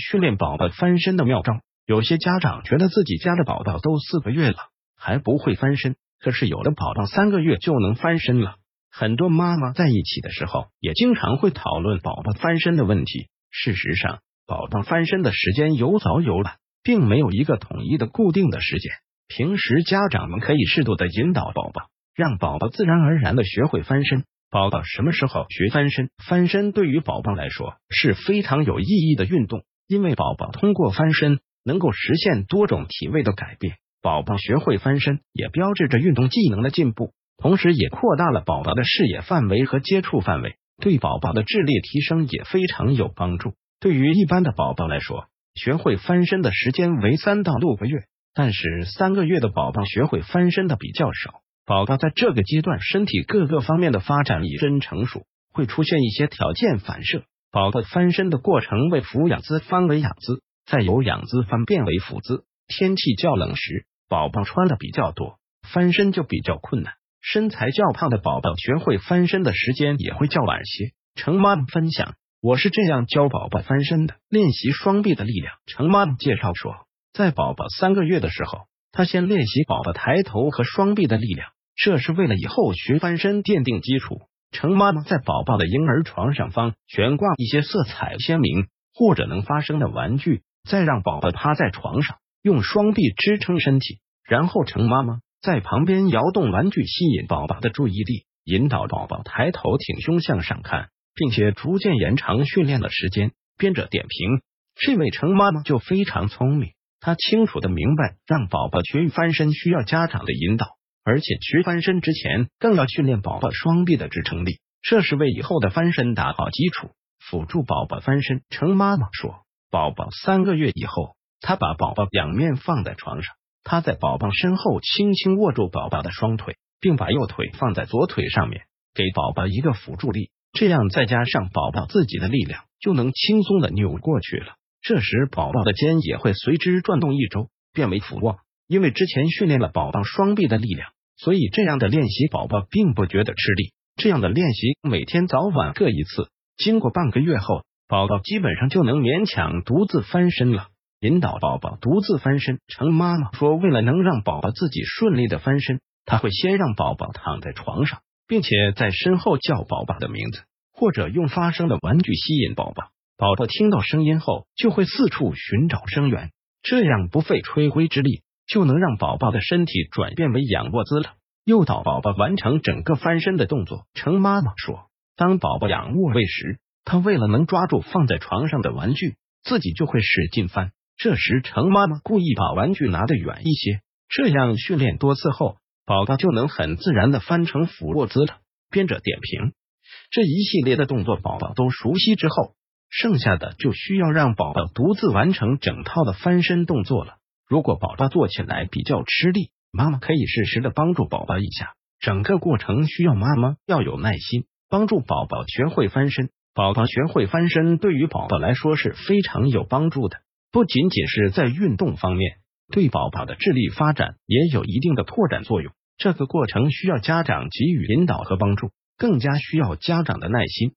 训练宝宝翻身的妙招。有些家长觉得自己家的宝宝都四个月了还不会翻身，可是有的宝宝三个月就能翻身了。很多妈妈在一起的时候也经常会讨论宝宝翻身的问题。事实上，宝宝翻身的时间有早有晚，并没有一个统一的固定的时间。平时家长们可以适度的引导宝宝，让宝宝自然而然的学会翻身。宝宝什么时候学翻身？翻身对于宝宝来说是非常有意义的运动，因为宝宝通过翻身能够实现多种体位的改变。宝宝学会翻身，也标志着运动技能的进步，同时也扩大了宝宝的视野范围和接触范围，对宝宝的智力提升也非常有帮助。对于一般的宝宝来说，学会翻身的时间为三到六个月。但是三个月的宝宝学会翻身的比较少，宝宝在这个阶段身体各个方面的发展已真成熟，会出现一些条件反射。宝宝翻身的过程为俯仰姿翻为仰姿，再由仰姿翻变为俯姿。天气较冷时，宝宝穿的比较多，翻身就比较困难。身材较胖的宝宝学会翻身的时间也会较晚些。程妈妈分享，我是这样教宝宝翻身的：练习双臂的力量。程妈妈介绍说。在宝宝三个月的时候，他先练习宝宝抬头和双臂的力量，这是为了以后学翻身奠定基础。程妈妈在宝宝的婴儿床上方悬挂一些色彩鲜明或者能发声的玩具，再让宝宝趴在床上，用双臂支撑身体，然后程妈妈在旁边摇动玩具，吸引宝宝的注意力，引导宝宝抬头挺胸向上看，并且逐渐延长训练的时间。编者点评：这位程妈妈就非常聪明。她清楚的明白，让宝宝学翻身需要家长的引导，而且学翻身之前更要训练宝宝双臂的支撑力，这是为以后的翻身打好基础，辅助宝宝翻身。程妈妈说，宝宝三个月以后，他把宝宝仰面放在床上，他在宝宝身后轻轻握住宝宝的双腿，并把右腿放在左腿上面，给宝宝一个辅助力，这样再加上宝宝自己的力量，就能轻松的扭过去了。这时，宝宝的肩也会随之转动一周，变为俯卧。因为之前训练了宝宝双臂的力量，所以这样的练习宝宝并不觉得吃力。这样的练习每天早晚各一次，经过半个月后，宝宝基本上就能勉强独自翻身了。引导宝宝独自翻身，程妈妈说，为了能让宝宝自己顺利的翻身，他会先让宝宝躺在床上，并且在身后叫宝宝的名字，或者用发声的玩具吸引宝宝。宝宝听到声音后，就会四处寻找声源，这样不费吹灰之力，就能让宝宝的身体转变为仰卧姿了。诱导宝宝完成整个翻身的动作。程妈妈说，当宝宝仰卧位时，他为了能抓住放在床上的玩具，自己就会使劲翻。这时，程妈妈故意把玩具拿得远一些，这样训练多次后，宝宝就能很自然的翻成俯卧姿了。编者点评：这一系列的动作，宝宝都熟悉之后。剩下的就需要让宝宝独自完成整套的翻身动作了。如果宝宝做起来比较吃力，妈妈可以适时的帮助宝宝一下。整个过程需要妈妈要有耐心，帮助宝宝学会翻身。宝宝学会翻身对于宝宝来说是非常有帮助的，不仅仅是在运动方面，对宝宝的智力发展也有一定的拓展作用。这个过程需要家长给予引导和帮助，更加需要家长的耐心。